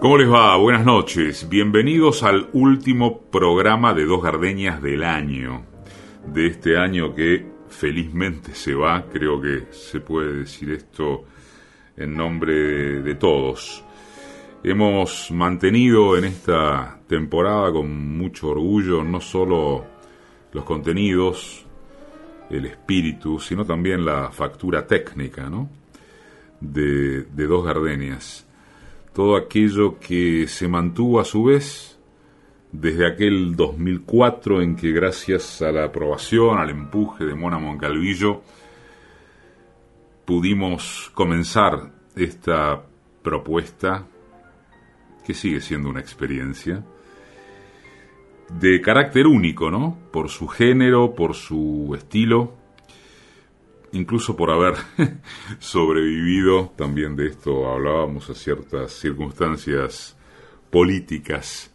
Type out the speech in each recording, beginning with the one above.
¿Cómo les va? Buenas noches. Bienvenidos al último programa de Dos Gardeñas del año. De este año que felizmente se va, creo que se puede decir esto en nombre de, todos. Hemos mantenido en esta temporada con mucho orgullo no solo los contenidos, el espíritu, sino también la factura técnica ¿no? de, de Dos Gardenias todo aquello que se mantuvo a su vez desde aquel 2004 en que gracias a la aprobación, al empuje de Mona Moncalvillo, pudimos comenzar esta propuesta, que sigue siendo una experiencia, de carácter único, ¿no? Por su género, por su estilo, incluso por haber sobrevivido, también de esto hablábamos, a ciertas circunstancias políticas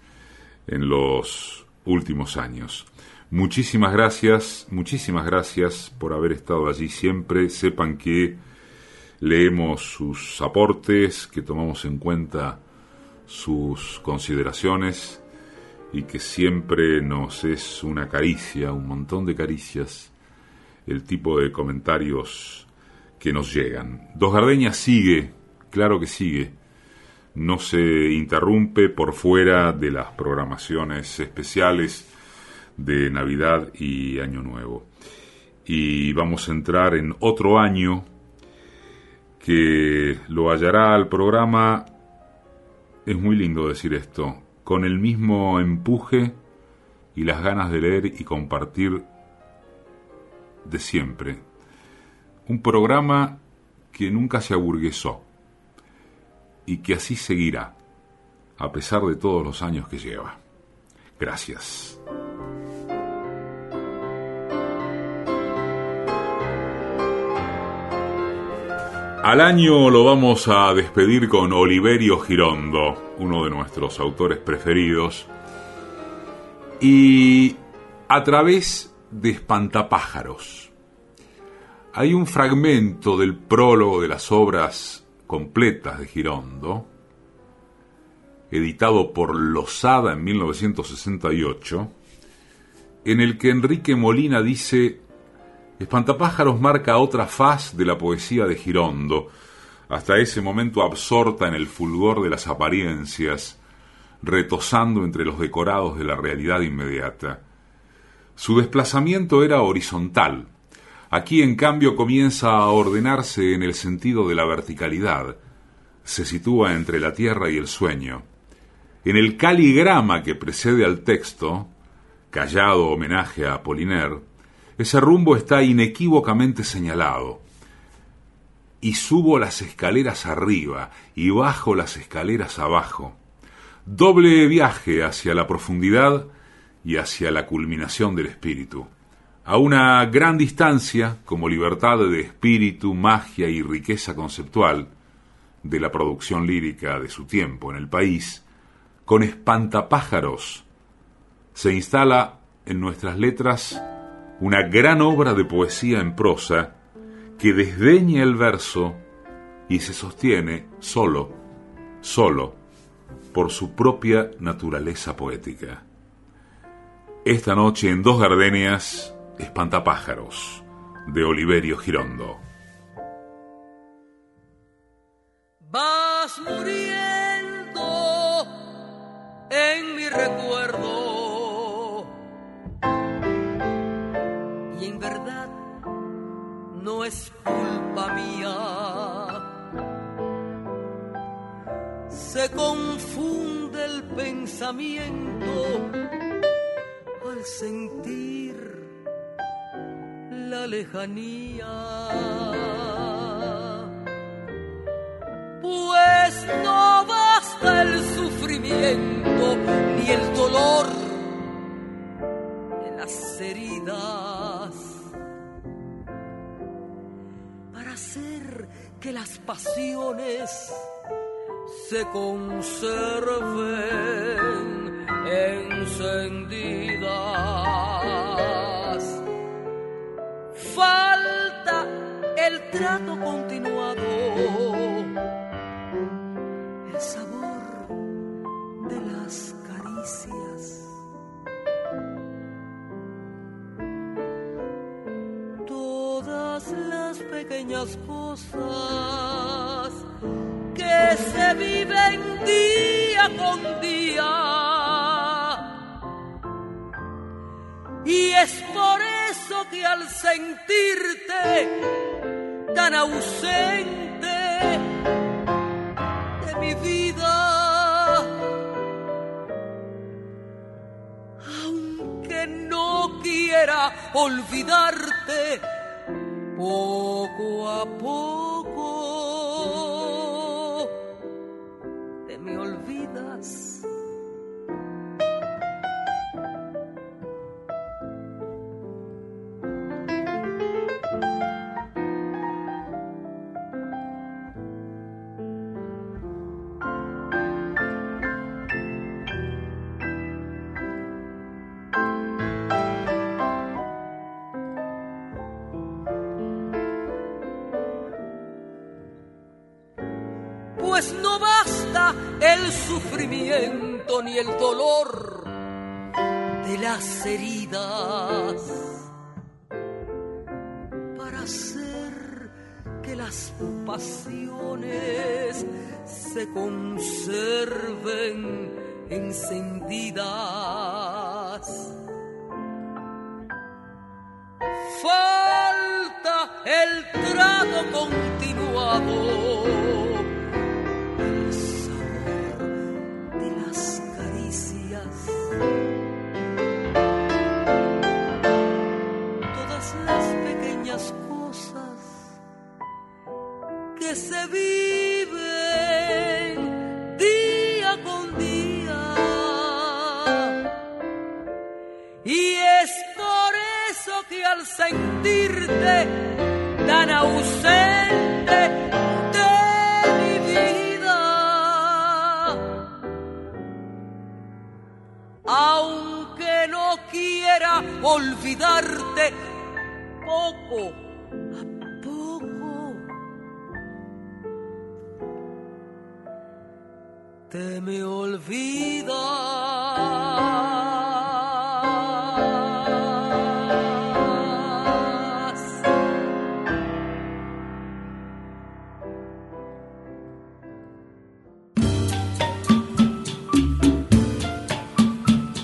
en los últimos años. Muchísimas gracias, muchísimas gracias por haber estado allí siempre. Sepan que leemos sus aportes, que tomamos en cuenta sus consideraciones y que siempre nos es una caricia, un montón de caricias el tipo de comentarios que nos llegan. Dos Gardeñas sigue, claro que sigue, no se interrumpe por fuera de las programaciones especiales de Navidad y Año Nuevo. Y vamos a entrar en otro año que lo hallará al programa, es muy lindo decir esto, con el mismo empuje y las ganas de leer y compartir de siempre. Un programa que nunca se aburguesó y que así seguirá, a pesar de todos los años que lleva. Gracias. Al año lo vamos a despedir con Oliverio Girondo, uno de nuestros autores preferidos, y a través de Espantapájaros. Hay un fragmento del prólogo de las obras completas de Girondo, editado por Losada en 1968, en el que Enrique Molina dice, Espantapájaros marca otra faz de la poesía de Girondo, hasta ese momento absorta en el fulgor de las apariencias, retosando entre los decorados de la realidad inmediata. Su desplazamiento era horizontal. Aquí, en cambio, comienza a ordenarse en el sentido de la verticalidad. Se sitúa entre la tierra y el sueño. En el caligrama que precede al texto, callado homenaje a Apollinaire, ese rumbo está inequívocamente señalado. Y subo las escaleras arriba y bajo las escaleras abajo. Doble viaje hacia la profundidad y hacia la culminación del espíritu. A una gran distancia, como libertad de espíritu, magia y riqueza conceptual de la producción lírica de su tiempo en el país, con espantapájaros se instala en nuestras letras una gran obra de poesía en prosa que desdeña el verso y se sostiene solo, solo, por su propia naturaleza poética. Esta noche en Dos Gardenias, Espantapájaros, de Oliverio Girondo. Vas muriendo en mi recuerdo y en verdad no es culpa mía. Se confunde el pensamiento sentir la lejanía. Pues no basta el sufrimiento ni el dolor de las heridas para hacer que las pasiones se conserven encendidas. falta el trato continuado, el sabor de las caricias. Todas las pequeñas cosas que se viven día con día. Y es por que al sentirte tan ausente de mi vida, aunque no quiera olvidarte, poco a poco el dolor de las heridas para hacer que las pasiones se conserven encendidas. Falta el trato continuado al sentirte tan ausente de mi vida, aunque no quiera olvidarte, poco a poco te me olvidas.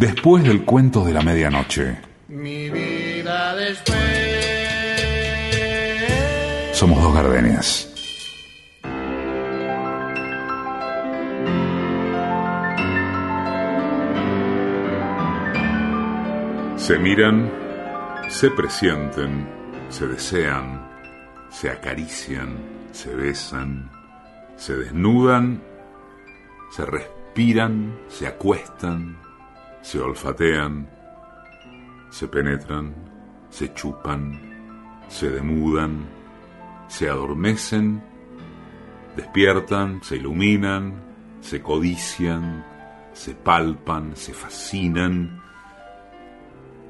Después del cuento de la medianoche, mi vida después. somos dos gardenias. Se miran, se presienten, se desean, se acarician, se besan, se desnudan, se respiran, se acuestan, se olfatean, se penetran, se chupan, se demudan, se adormecen, despiertan, se iluminan, se codician, se palpan, se fascinan,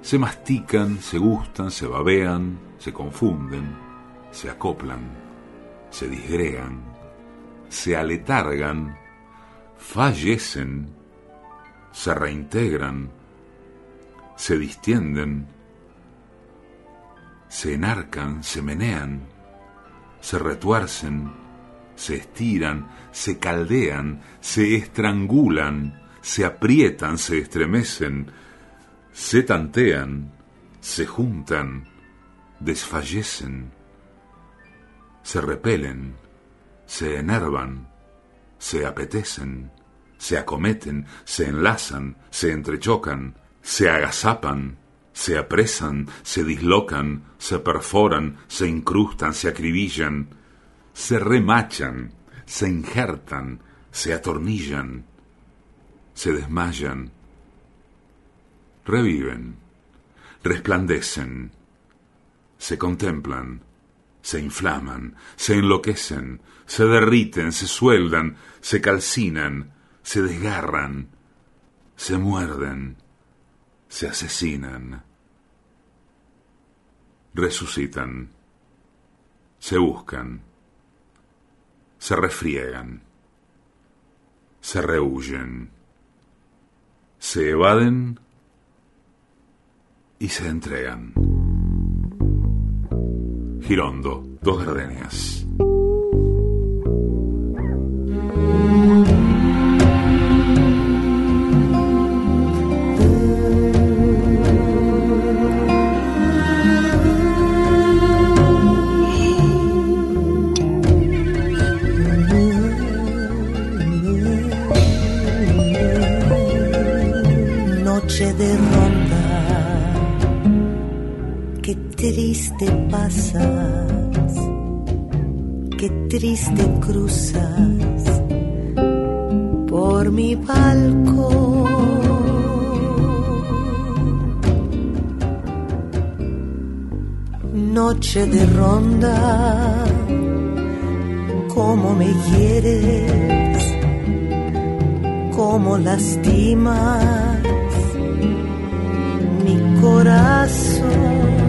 se mastican, se gustan, se babean, se confunden, se acoplan, se disgregan, se aletargan, fallecen, se reintegran, se distienden, se enarcan, se menean, se retuercen, se estiran, se caldean, se estrangulan, se aprietan, se estremecen, se tantean, se juntan, desfallecen, se repelen, se enervan, se apetecen, se acometen, se enlazan, se entrechocan, se agazapan, se apresan, se dislocan, se perforan, se incrustan, se acribillan, se remachan, se injertan, se atornillan, se desmayan, reviven, resplandecen, se contemplan, se inflaman, se enloquecen, se derriten, se sueldan, se calcinan, se desgarran, se muerden, se asesinan, resucitan, se buscan, se refriegan, se rehuyen, se evaden y se entregan. Girondo, dos gardenias. Noche de ronda, qué triste pasas, qué triste cruzas por mi balcón. Noche de ronda, cómo me hieres, cómo lastimas corazón.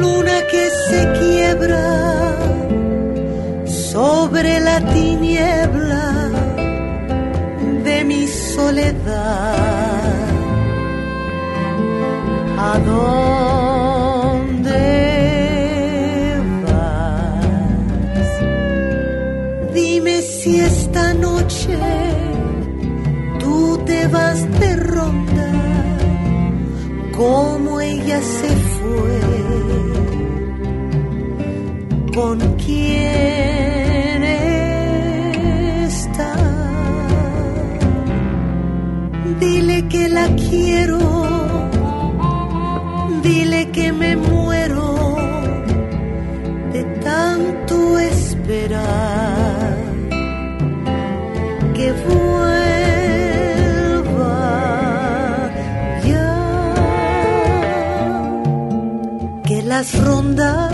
Luna que se quiebra sobre la tiniebla de mi soledad. ¿A ¿Con quién está? Dile que la quiero, dile que me muero de tanto esperar que vuelva ya, que las rondas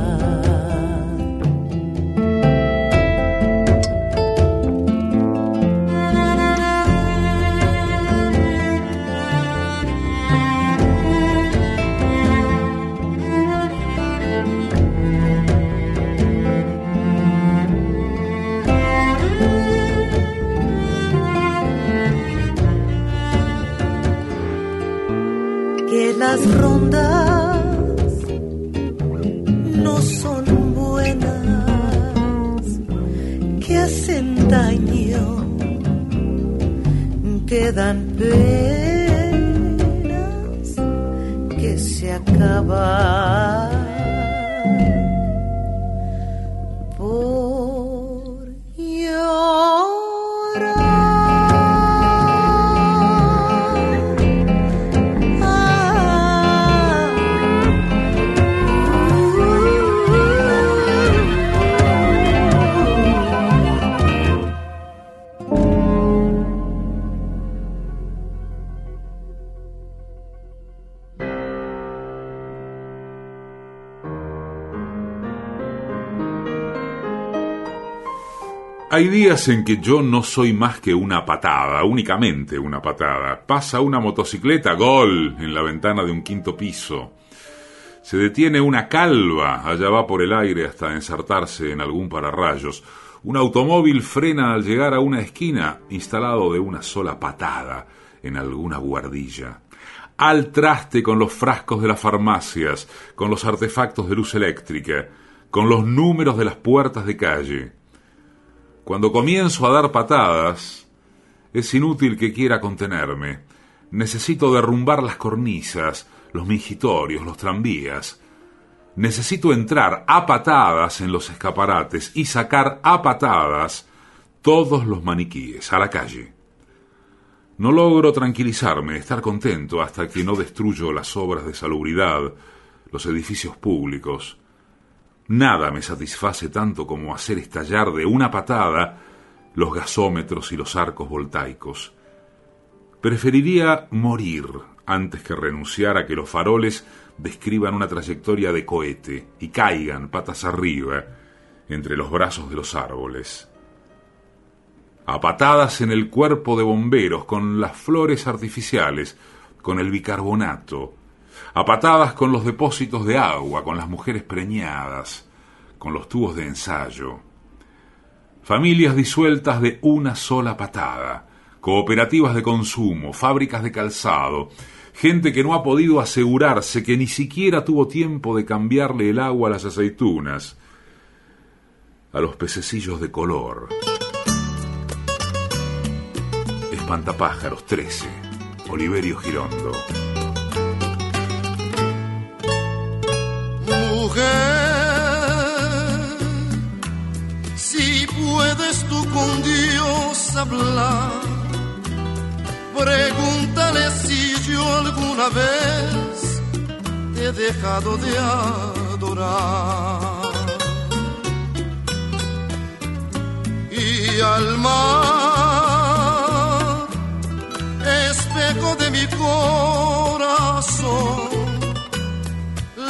Que dan penas, que se acaban Hay días en que yo no soy más que una patada, únicamente una patada. Pasa una motocicleta, gol, en la ventana de un quinto piso. Se detiene una calva, allá va por el aire hasta ensartarse en algún pararrayos. Un automóvil frena al llegar a una esquina, instalado de una sola patada en alguna guardilla. Al traste con los frascos de las farmacias, con los artefactos de luz eléctrica, con los números de las puertas de calle. Cuando comienzo a dar patadas, es inútil que quiera contenerme. Necesito derrumbar las cornisas, los mingitorios, los tranvías. Necesito entrar a patadas en los escaparates y sacar a patadas todos los maniquíes a la calle. No logro tranquilizarme, estar contento hasta que no destruyo las obras de salubridad, los edificios públicos. Nada me satisface tanto como hacer estallar de una patada los gasómetros y los arcos voltaicos. Preferiría morir antes que renunciar a que los faroles describan una trayectoria de cohete y caigan patas arriba entre los brazos de los árboles. A patadas en el cuerpo de bomberos, con las flores artificiales, con el bicarbonato, a patadas con los depósitos de agua, con las mujeres preñadas, con los tubos de ensayo. Familias disueltas de una sola patada, cooperativas de consumo, fábricas de calzado, gente que no ha podido asegurarse, que ni siquiera tuvo tiempo de cambiarle el agua a las aceitunas, a los pececillos de color. Espantapájaros 13, Oliverio Girondo. Mujer, si puedes tú con Dios hablar, pregúntale si yo alguna vez te he dejado de adorar. Y al mar, espejo de mi corazón,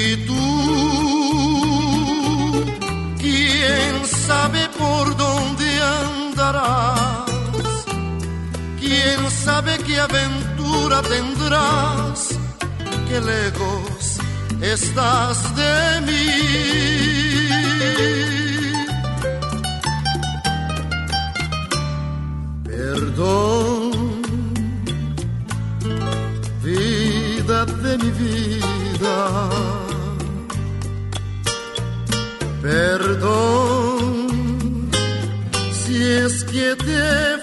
Y tú, quién sabe por dónde andarás, quién sabe qué aventura tendrás, qué lejos estás de mí. Perdón, vida de mi vida. Perdón, si es que te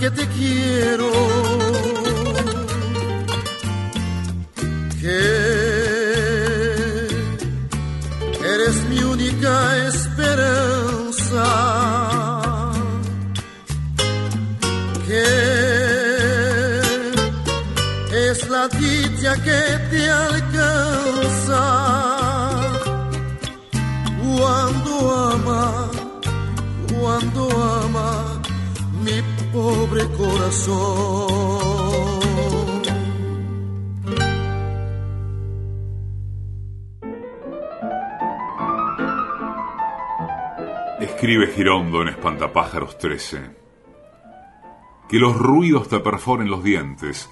que te quiero. Que eres mi única esperanza, que es la dicha que te alcanza. Cuando ama, cuando ama pobre corazón. Escribe Girondo en Espantapájaros 13. Que los ruidos te perforen los dientes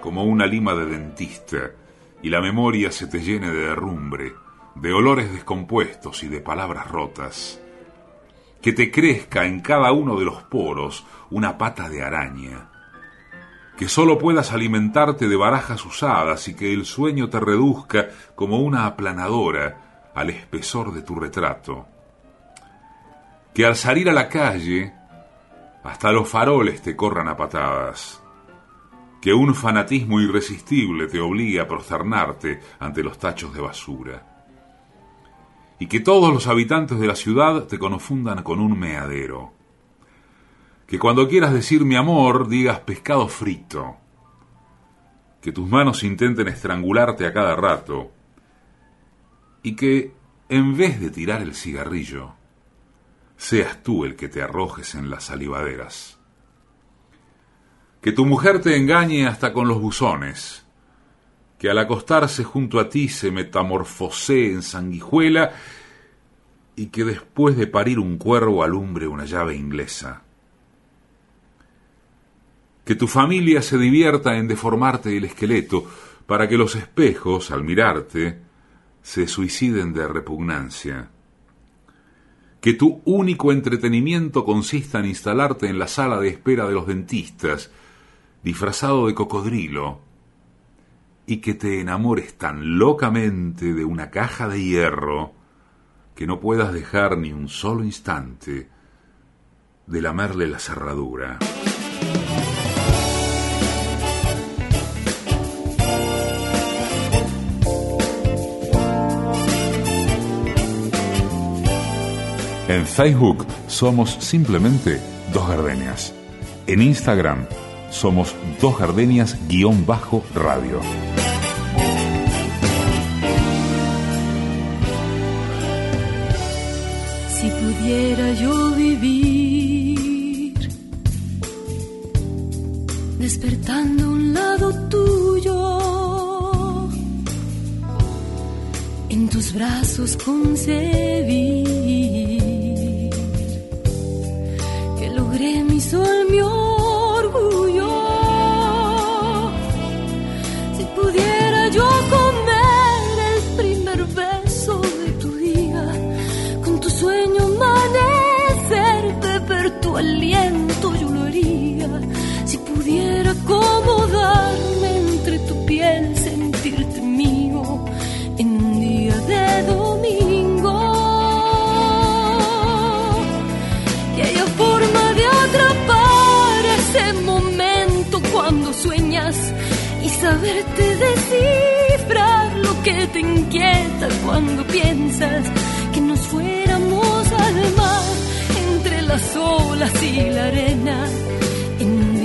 como una lima de dentista y la memoria se te llene de derrumbre, de olores descompuestos y de palabras rotas. Que te crezca en cada uno de los poros una pata de araña, que solo puedas alimentarte de barajas usadas y que el sueño te reduzca como una aplanadora al espesor de tu retrato, que al salir a la calle hasta los faroles te corran a patadas, que un fanatismo irresistible te obligue a prosternarte ante los tachos de basura, y que todos los habitantes de la ciudad te confundan con un meadero, que cuando quieras decir mi amor digas pescado frito, que tus manos intenten estrangularte a cada rato, y que, en vez de tirar el cigarrillo, seas tú el que te arrojes en las salivaderas. Que tu mujer te engañe hasta con los buzones, que al acostarse junto a ti se metamorfosee en sanguijuela y que después de parir un cuervo alumbre una llave inglesa. Que tu familia se divierta en deformarte el esqueleto para que los espejos, al mirarte, se suiciden de repugnancia que tu único entretenimiento consista en instalarte en la sala de espera de los dentistas, disfrazado de cocodrilo, y que te enamores tan locamente de una caja de hierro que no puedas dejar ni un solo instante de lamerle la cerradura. En Facebook somos simplemente Dos Gardenias. En Instagram somos Dos Gardenias-radio. Si pudiera yo vivir despertando un lado tuyo, en tus brazos concebir logré mi sol, sueñas y saberte descifrar lo que te inquieta cuando piensas que nos fuéramos al mar entre las olas y la arena en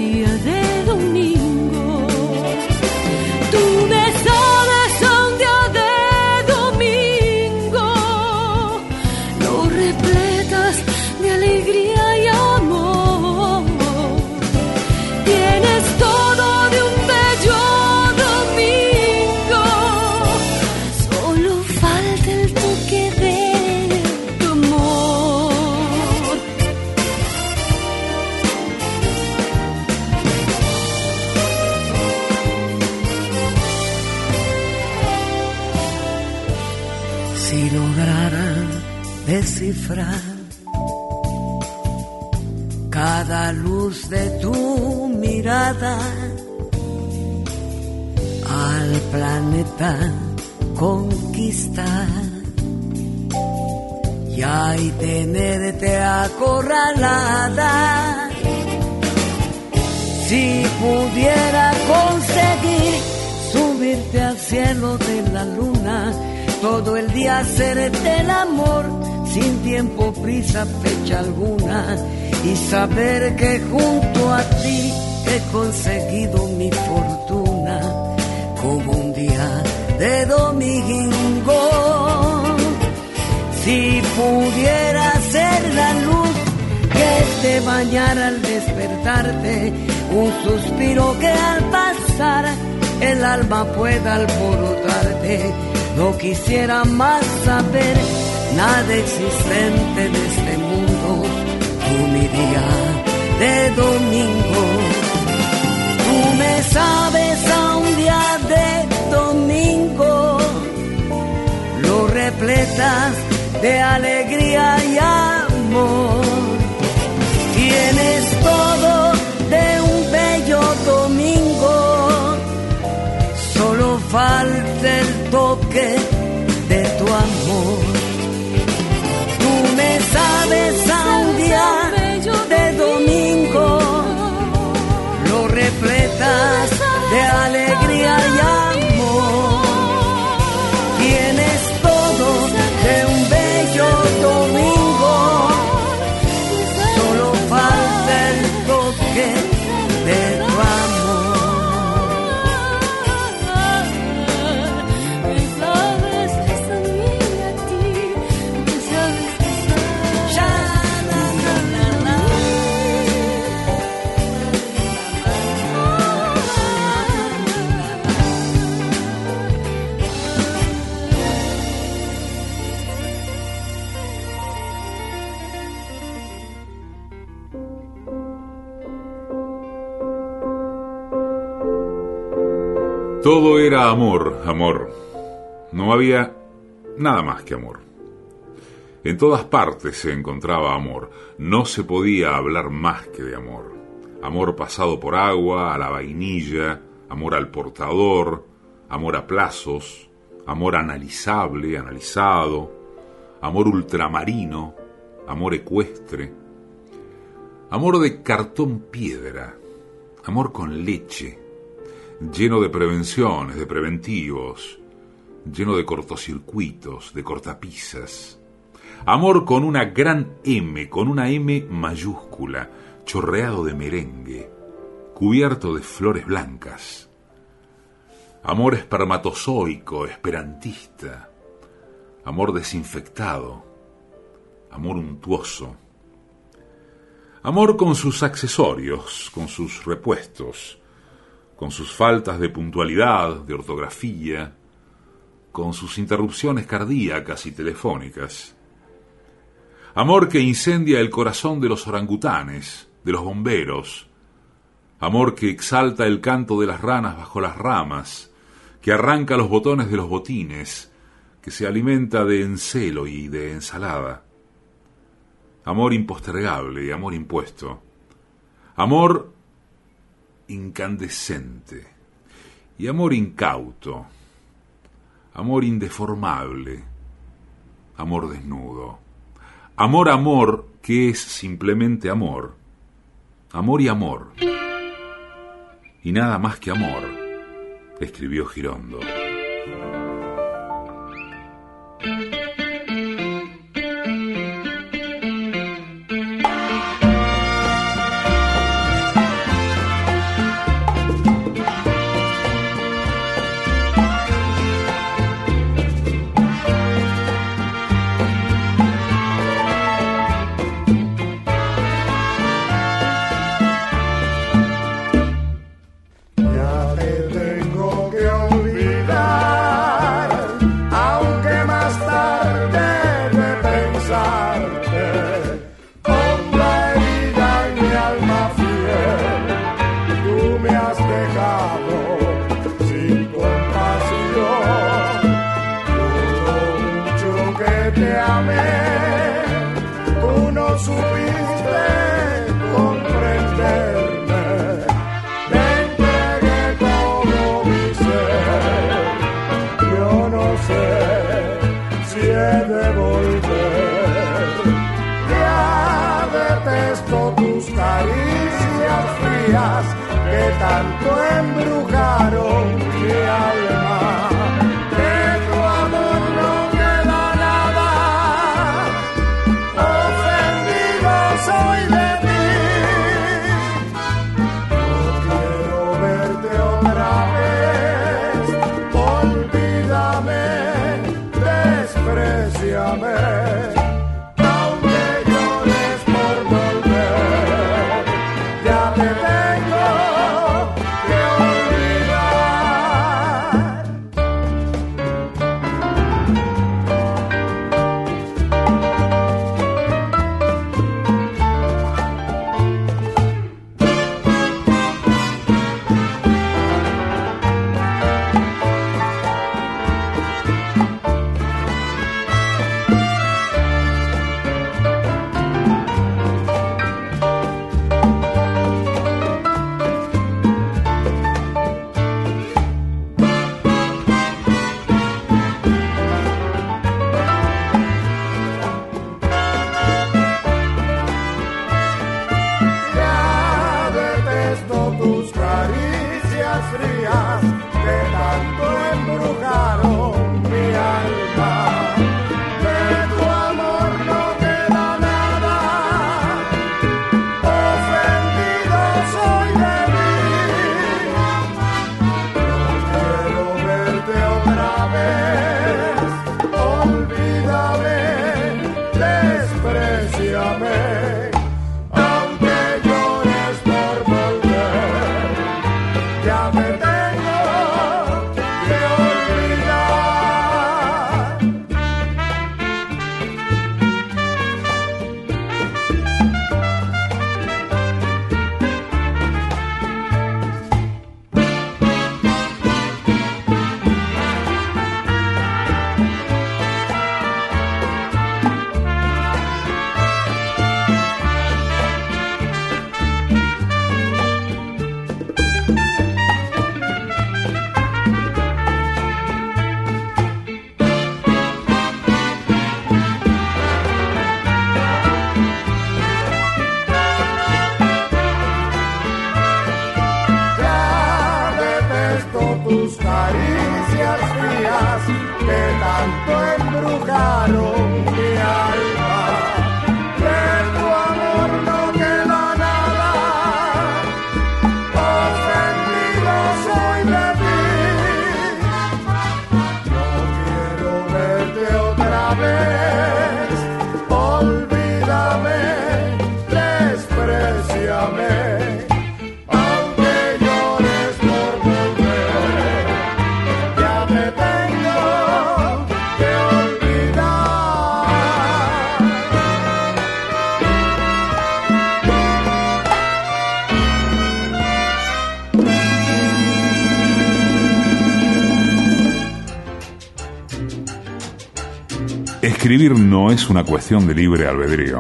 al planeta conquistar. Y ahí tenerte acorralada. Si pudiera conseguir subirte al cielo de la luna, todo el día hacerte el amor, sin tiempo, prisa, fecha alguna, y saber que junto a ti he conseguido mi fortuna, como un día de domingo. Si pudiera ser la luz que te bañara al despertarte, un suspiro que al pasar el alma pueda alborotarte. No quisiera más saber nada existente de este mundo, tú mi día de domingo sabes a un día de domingo, lo repletas de alegría y amor. Tienes todo de un bello domingo, solo falta el toque de tu amor. Tú me sabes amor, amor. No había nada más que amor. En todas partes se encontraba amor. No se podía hablar más que de amor. Amor pasado por agua, a la vainilla, amor al portador, amor a plazos, amor analizable, analizado, amor ultramarino, amor ecuestre, amor de cartón piedra, amor con leche, lleno de prevenciones, de preventivos, lleno de cortocircuitos, de cortapisas. Amor con una gran M, con una M mayúscula, chorreado de merengue, cubierto de flores blancas. Amor espermatozoico, esperantista. Amor desinfectado. Amor untuoso. Amor con sus accesorios, con sus repuestos con sus faltas de puntualidad, de ortografía, con sus interrupciones cardíacas y telefónicas. Amor que incendia el corazón de los orangutanes, de los bomberos. Amor que exalta el canto de las ranas bajo las ramas, que arranca los botones de los botines, que se alimenta de encelo y de ensalada. Amor impostergable amor impuesto. Amor incandescente y amor incauto, amor indeformable, amor desnudo, amor amor que es simplemente amor, amor y amor, y nada más que amor, escribió Girondo. Tanto embrujaron mi alma. Escribir no es una cuestión de libre albedrío,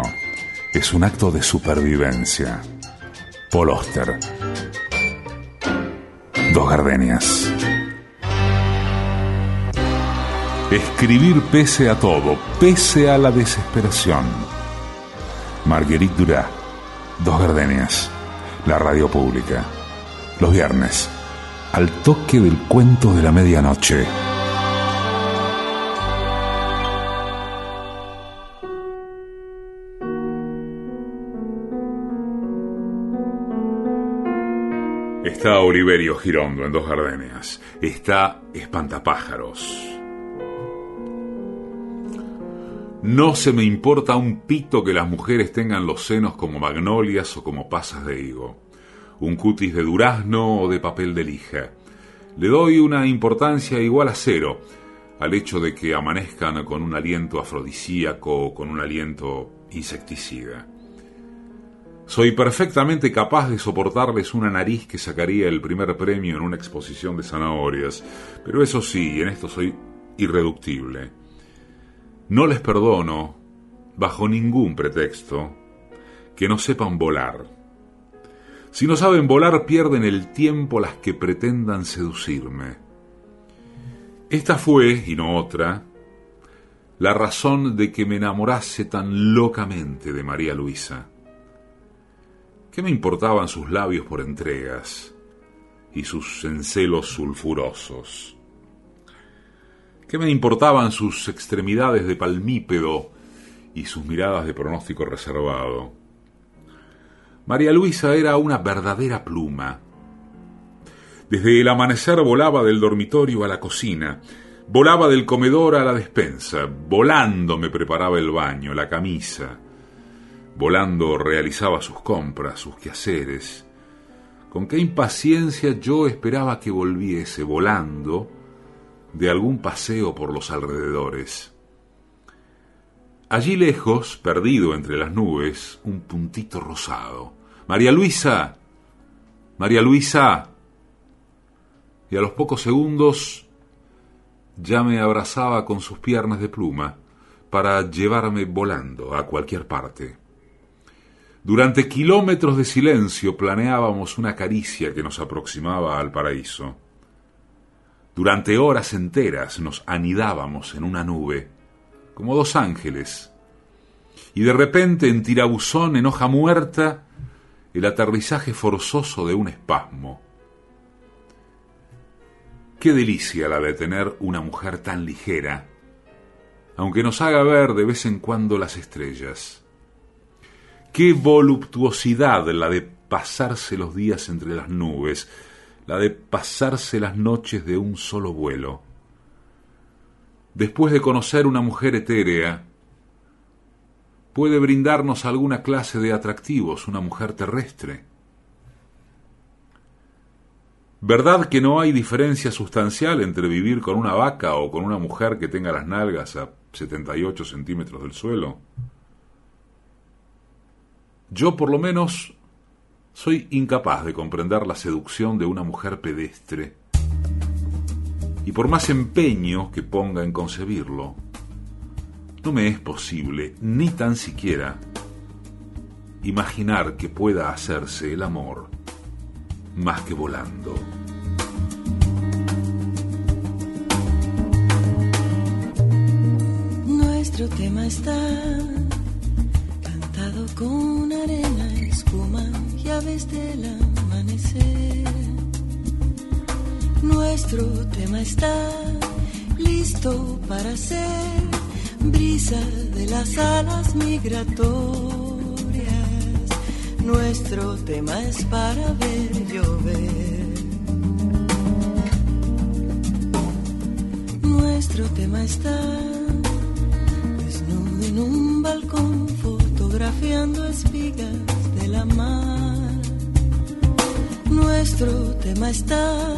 es un acto de supervivencia. Paul Oster. Dos gardenias. Escribir pese a todo, pese a la desesperación. Marguerite Durá. Dos gardenias. La radio pública. Los viernes. Al toque del cuento de la medianoche. Está Oliverio Girondo en Dos Gardenias. Está Espantapájaros. No se me importa un pito que las mujeres tengan los senos como magnolias o como pasas de higo, un cutis de durazno o de papel de lija. Le doy una importancia igual a cero al hecho de que amanezcan con un aliento afrodisíaco o con un aliento insecticida. Soy perfectamente capaz de soportarles una nariz que sacaría el primer premio en una exposición de zanahorias, pero eso sí, en esto soy irreductible. No les perdono, bajo ningún pretexto, que no sepan volar. Si no saben volar, pierden el tiempo las que pretendan seducirme. Esta fue, y no otra, la razón de que me enamorase tan locamente de María Luisa. ¿Qué me importaban sus labios por entregas y sus encelos sulfurosos? ¿Qué me importaban sus extremidades de palmípedo y sus miradas de pronóstico reservado? María Luisa era una verdadera pluma. Desde el amanecer volaba del dormitorio a la cocina, volaba del comedor a la despensa, volando me preparaba el baño, la camisa, volando realizaba sus compras, sus quehaceres. Con qué impaciencia yo esperaba que volviese volando de algún paseo por los alrededores. Allí lejos, perdido entre las nubes, un puntito rosado. María Luisa. María Luisa. Y a los pocos segundos ya me abrazaba con sus piernas de pluma para llevarme volando a cualquier parte. Durante kilómetros de silencio planeábamos una caricia que nos aproximaba al paraíso. Durante horas enteras nos anidábamos en una nube, como dos ángeles. Y de repente en tirabuzón, en hoja muerta, el aterrizaje forzoso de un espasmo. Qué delicia la de tener una mujer tan ligera, aunque nos haga ver de vez en cuando las estrellas. Qué voluptuosidad la de pasarse los días entre las nubes, la de pasarse las noches de un solo vuelo. Después de conocer una mujer etérea, puede brindarnos alguna clase de atractivos una mujer terrestre. ¿Verdad que no hay diferencia sustancial entre vivir con una vaca o con una mujer que tenga las nalgas a 78 centímetros del suelo? Yo por lo menos soy incapaz de comprender la seducción de una mujer pedestre. Y por más empeño que ponga en concebirlo, no me es posible, ni tan siquiera, imaginar que pueda hacerse el amor más que volando. Nuestro tema está con arena, espuma y aves del amanecer. Nuestro tema está listo para ser brisa de las alas migratorias nuestro tema es para ver llover. Nuestro tema está fotografiando espigas de la mar. Nuestro tema está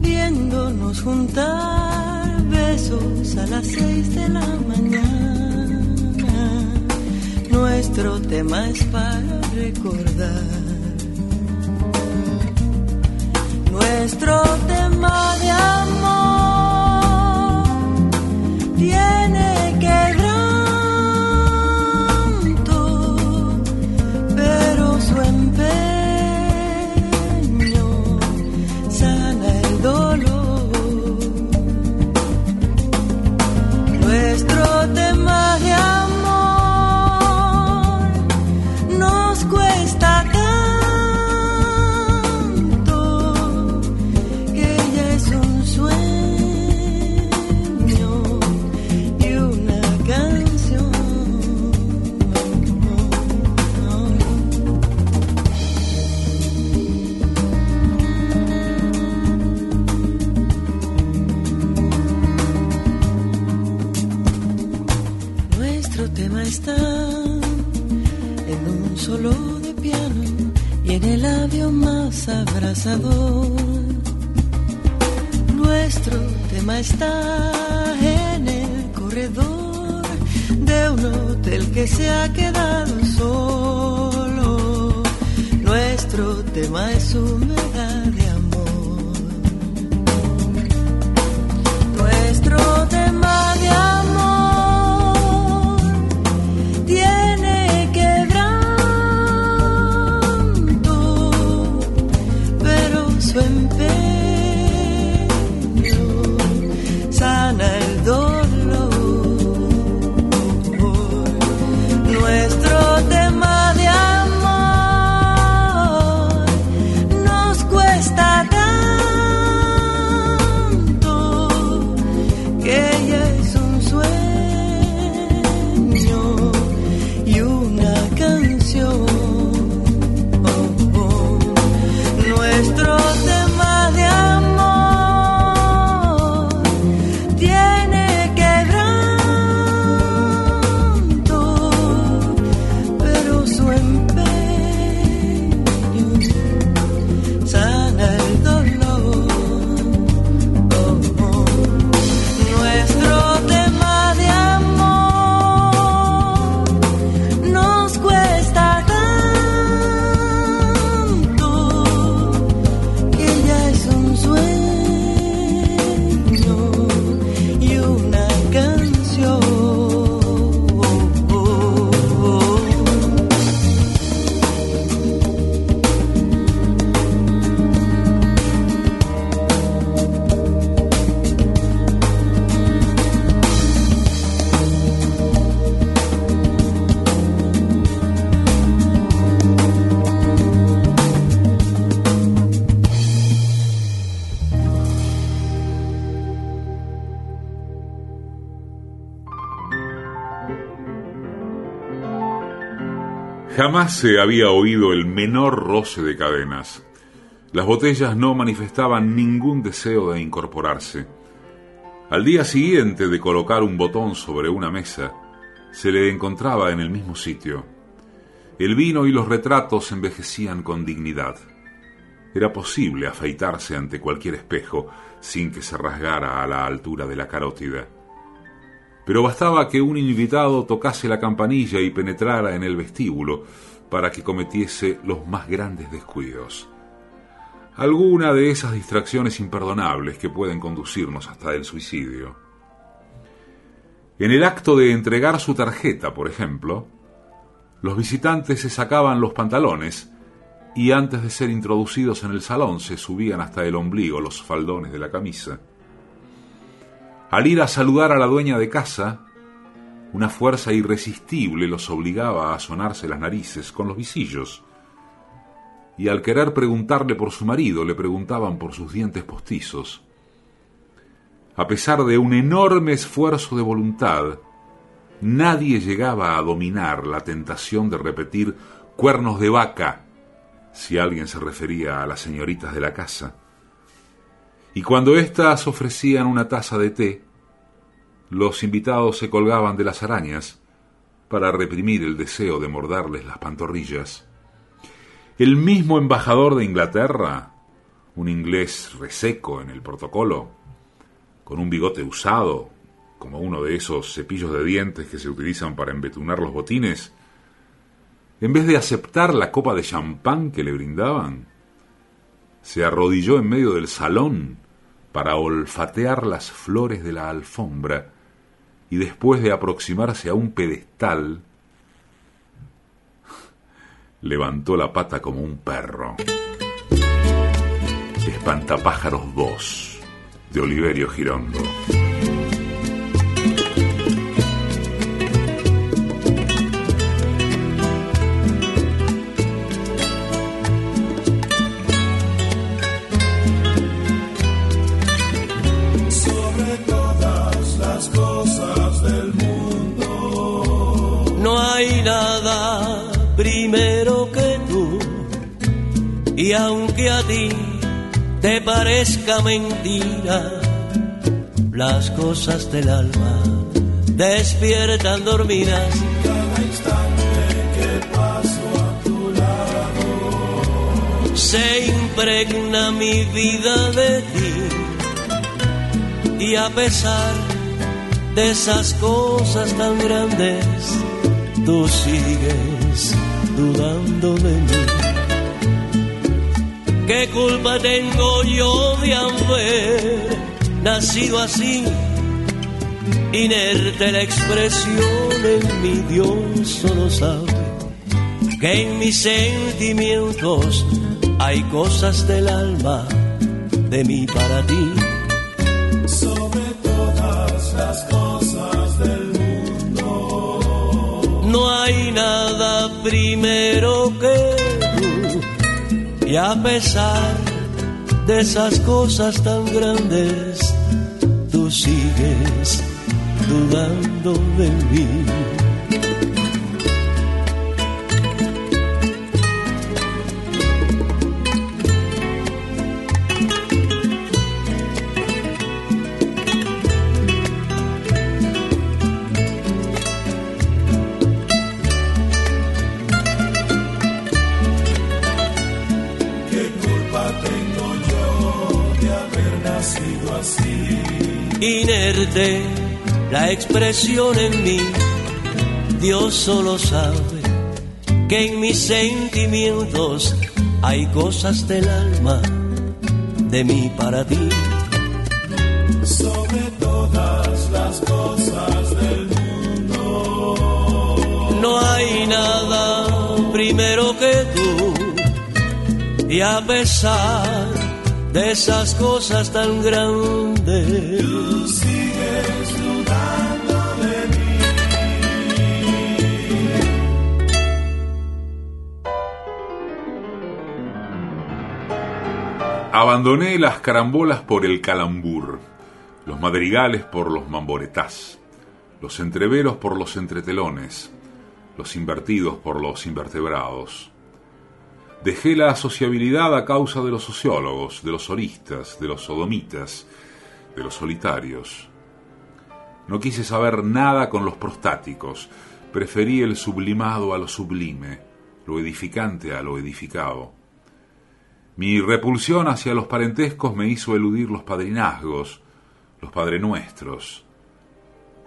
viéndonos juntar besos a las seis de la mañana nuestro tema es para recordar. Nuestro tema de Nuestro tema está en el corredor de un hotel que se ha quedado solo. Nuestro tema es humedad Jamás se había oído el menor roce de cadenas. Las botellas no manifestaban ningún deseo de incorporarse. Al día siguiente de colocar un botón sobre una mesa, se le encontraba en el mismo sitio. El vino y los retratos envejecían con dignidad. Era posible afeitarse ante cualquier espejo sin que se rasgara a la altura de la carótida. Pero bastaba que un invitado tocase la campanilla y penetrara en el vestíbulo para que cometiese los más grandes descuidos. Alguna de esas distracciones imperdonables que pueden conducirnos hasta el suicidio. En el acto de entregar su tarjeta, por ejemplo, los visitantes se sacaban los pantalones y antes de ser introducidos en el salón se subían hasta el ombligo los faldones de la camisa. Al ir a saludar a la dueña de casa, una fuerza irresistible los obligaba a sonarse las narices con los visillos. Y al querer preguntarle por su marido, le preguntaban por sus dientes postizos. A pesar de un enorme esfuerzo de voluntad, nadie llegaba a dominar la tentación de repetir cuernos de vaca si alguien se refería a las señoritas de la casa y cuando éstas ofrecían una taza de té, los invitados se colgaban de las arañas para reprimir el deseo de morderles las pantorrillas. El mismo embajador de Inglaterra, un inglés reseco en el protocolo, con un bigote usado, como uno de esos cepillos de dientes que se utilizan para embetunar los botines, en vez de aceptar la copa de champán que le brindaban, se arrodilló en medio del salón para olfatear las flores de la alfombra y después de aproximarse a un pedestal, levantó la pata como un perro. Espantapájaros 2, de Oliverio Girondo. Y aunque a ti te parezca mentira, las cosas del alma despiertan dormidas. Cada instante que paso a tu lado, se impregna mi vida de ti. Y a pesar de esas cosas tan grandes, tú sigues dudando de mí. ¿Qué culpa tengo yo de haber nacido así? Inerte la expresión en mi Dios solo sabe que en mis sentimientos hay cosas del alma de mí para ti. Sobre todas las cosas del mundo, no hay nada primero que y a pesar de esas cosas tan grandes, tú sigues dudando de mí. La expresión en mí. Dios solo sabe que en mis sentimientos hay cosas del alma de mí para ti. Sobre todas las cosas del mundo, no hay nada primero que tú. Y a pesar de esas cosas tan grandes, Abandoné las carambolas por el calambur, los madrigales por los mamboretás, los entreveros por los entretelones, los invertidos por los invertebrados. Dejé la sociabilidad a causa de los sociólogos, de los solistas, de los sodomitas, de los solitarios. No quise saber nada con los prostáticos, preferí el sublimado a lo sublime, lo edificante a lo edificado. Mi repulsión hacia los parentescos me hizo eludir los padrinazgos, los padrenuestros.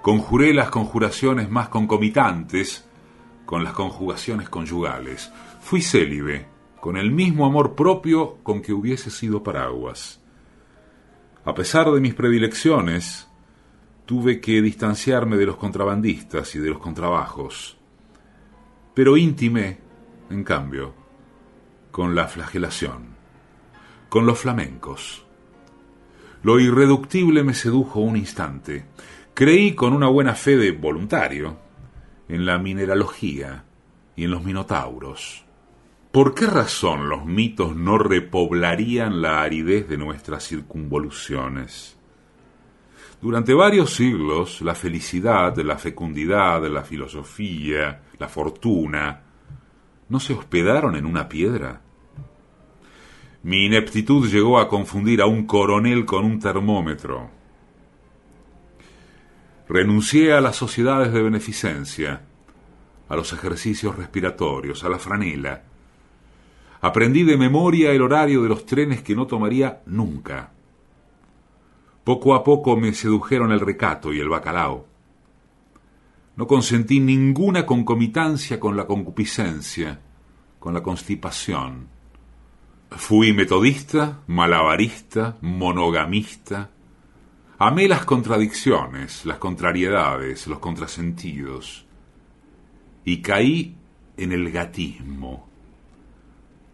Conjuré las conjuraciones más concomitantes con las conjugaciones conyugales. Fui célibe, con el mismo amor propio con que hubiese sido paraguas. A pesar de mis predilecciones, tuve que distanciarme de los contrabandistas y de los contrabajos. Pero íntimé, en cambio, con la flagelación, con los flamencos. Lo irreductible me sedujo un instante. Creí con una buena fe de voluntario en la mineralogía y en los minotauros. ¿Por qué razón los mitos no repoblarían la aridez de nuestras circunvoluciones? Durante varios siglos, la felicidad, la fecundidad, la filosofía, la fortuna, ¿no se hospedaron en una piedra? Mi ineptitud llegó a confundir a un coronel con un termómetro. Renuncié a las sociedades de beneficencia, a los ejercicios respiratorios, a la franela, Aprendí de memoria el horario de los trenes que no tomaría nunca. Poco a poco me sedujeron el recato y el bacalao. No consentí ninguna concomitancia con la concupiscencia, con la constipación. Fui metodista, malabarista, monogamista. Amé las contradicciones, las contrariedades, los contrasentidos. Y caí en el gatismo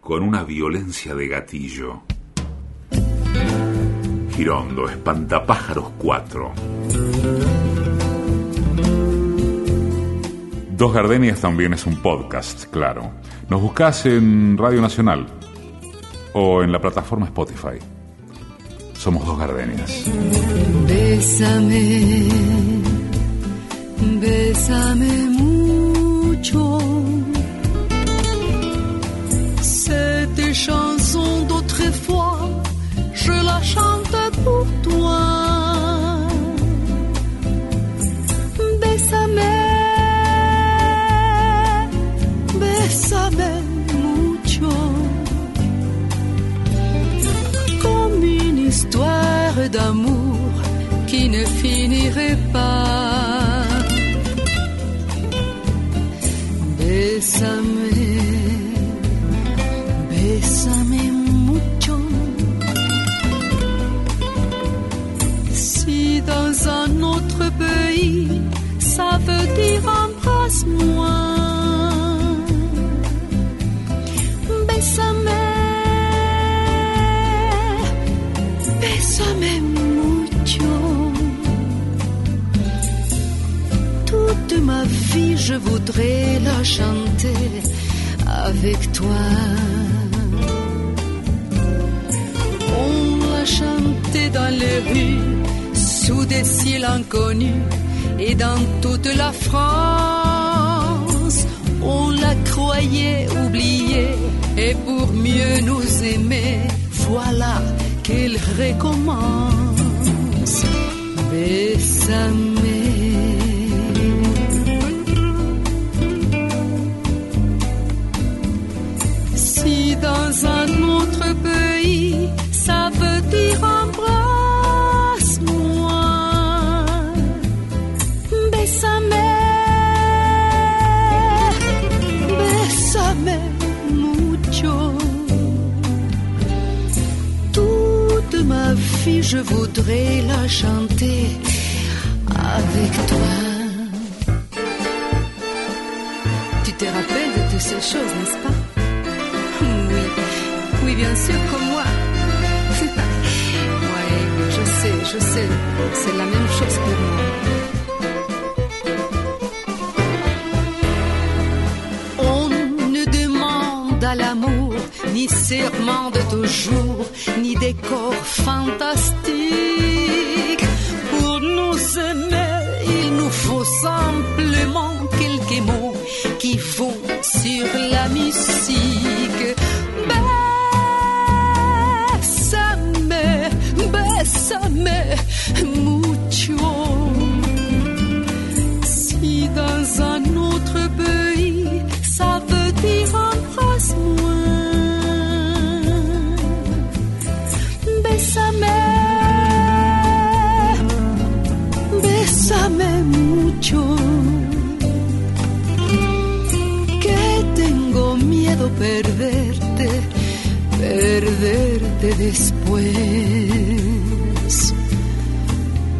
con una violencia de gatillo. Girondo, Espantapájaros 4. Dos Gardenias también es un podcast, claro. Nos buscas en Radio Nacional o en la plataforma Spotify. Somos Dos Gardenias. Bésame, bésame mucho Cette chanson d'autrefois, je la chante pour toi. da música. Je voudrais la chanter avec toi. On l'a chanté dans les rues, sous des ciels inconnus, et dans toute la France. On la croyait oubliée, et pour mieux nous aimer, voilà qu'elle recommence. Je voudrais la chanter avec toi. Tu te rappelles de toutes ces choses, n'est-ce pas? Oui, oui, bien sûr, comme moi. Oui, je sais, je sais, c'est la même chose pour moi. Ni serment de toujours, ni décor fantastique. Pour nous aimer,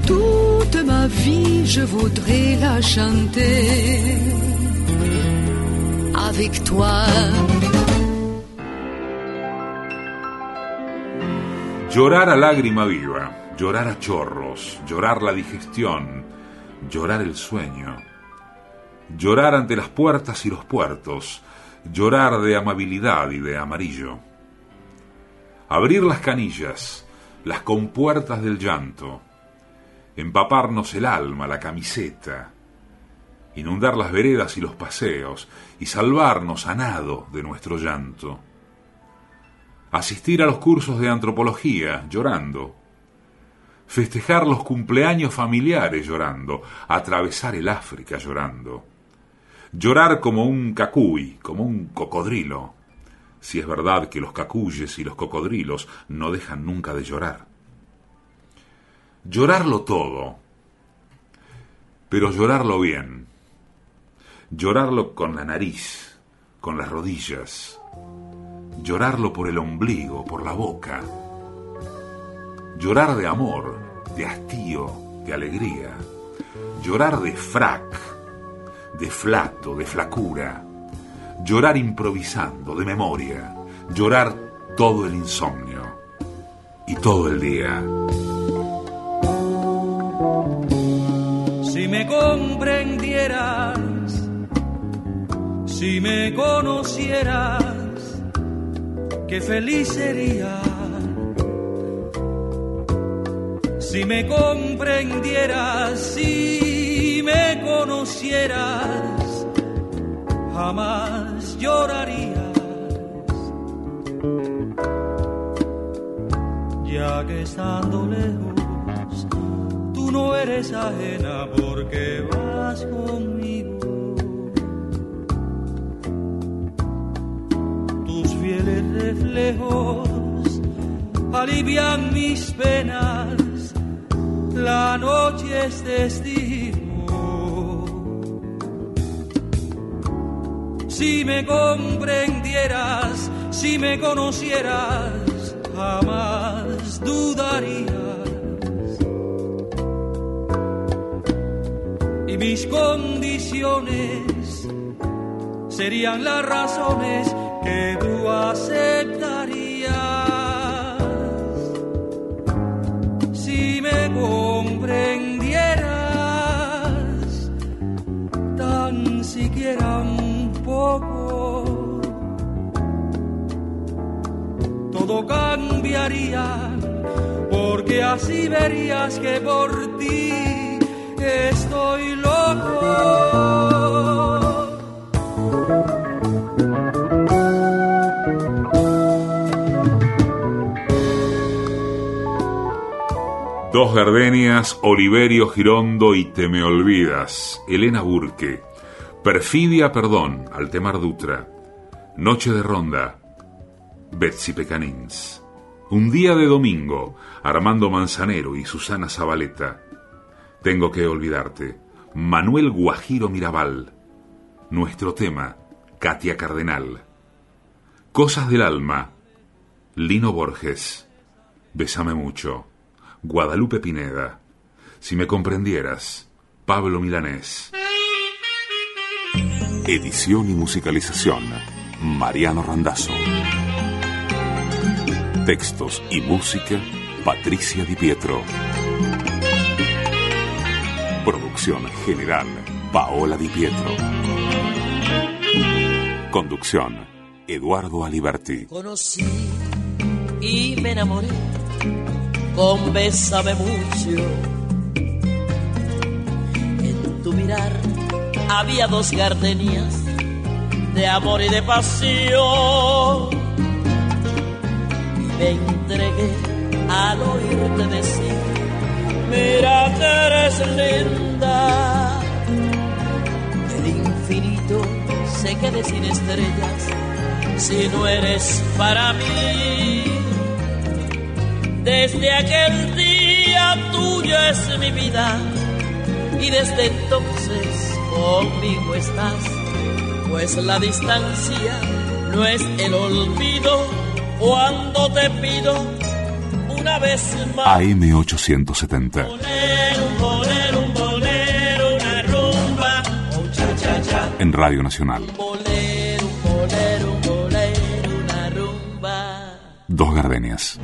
Toute ma vie, je voudrais la chanter avec toi. Llorar a lágrima viva, llorar a chorros, llorar la digestión, llorar el sueño, llorar ante las puertas y los puertos, llorar de amabilidad y de amarillo. Abrir las canillas, las compuertas del llanto, empaparnos el alma, la camiseta, inundar las veredas y los paseos y salvarnos a nado de nuestro llanto. Asistir a los cursos de antropología llorando, festejar los cumpleaños familiares llorando, atravesar el África llorando, llorar como un cacuy, como un cocodrilo, si es verdad que los cacuyes y los cocodrilos no dejan nunca de llorar. Llorarlo todo, pero llorarlo bien, llorarlo con la nariz, con las rodillas, llorarlo por el ombligo, por la boca, llorar de amor, de hastío, de alegría, llorar de frac, de flato, de flacura, llorar improvisando, de memoria, llorar todo el insomnio y todo el día. Si me comprendieras, si me conocieras, qué feliz sería. Si me comprendieras, si me conocieras, jamás llorarías. Ya que estando lejos, tú no eres ajena porque vas conmigo. Tus fieles reflejos alivian mis penas la noche es testigo. Si me comprendieras, si me conocieras, jamás dudarías. Y mis condiciones serían las razones que tú aceptarías. Todo cambiaría, porque así verías que por ti estoy loco. Dos gardenias, Oliverio Girondo y Te me olvidas, Elena Burke, Perfidia Perdón, Altemar Dutra, Noche de Ronda, Betsy Pecanins, Un día de domingo, Armando Manzanero y Susana Zabaleta, Tengo que olvidarte, Manuel Guajiro Mirabal, Nuestro tema, Katia Cardenal, Cosas del alma, Lino Borges, Bésame mucho. Guadalupe Pineda. Si me comprendieras, Pablo Milanés. Edición y musicalización, Mariano Randazzo. Textos y música, Patricia Di Pietro. Producción general, Paola Di Pietro. Conducción, Eduardo Aliberti. Conocí y me enamoré con Bésame mucho. En tu mirar había dos gardenias de amor y de pasión. Me entregué al oírte decir, mira que eres linda. El infinito se quede sin estrellas si no eres para mí. Desde aquel día tuya es mi vida y desde entonces conmigo estás, pues la distancia no es el olvido cuando te pido una vez más. AM870. Un bolero, un bolero, una rumba, un cha cha cha. En Radio Nacional. Un bolero, un bolero, un bolero, una rumba. Dos gardenias.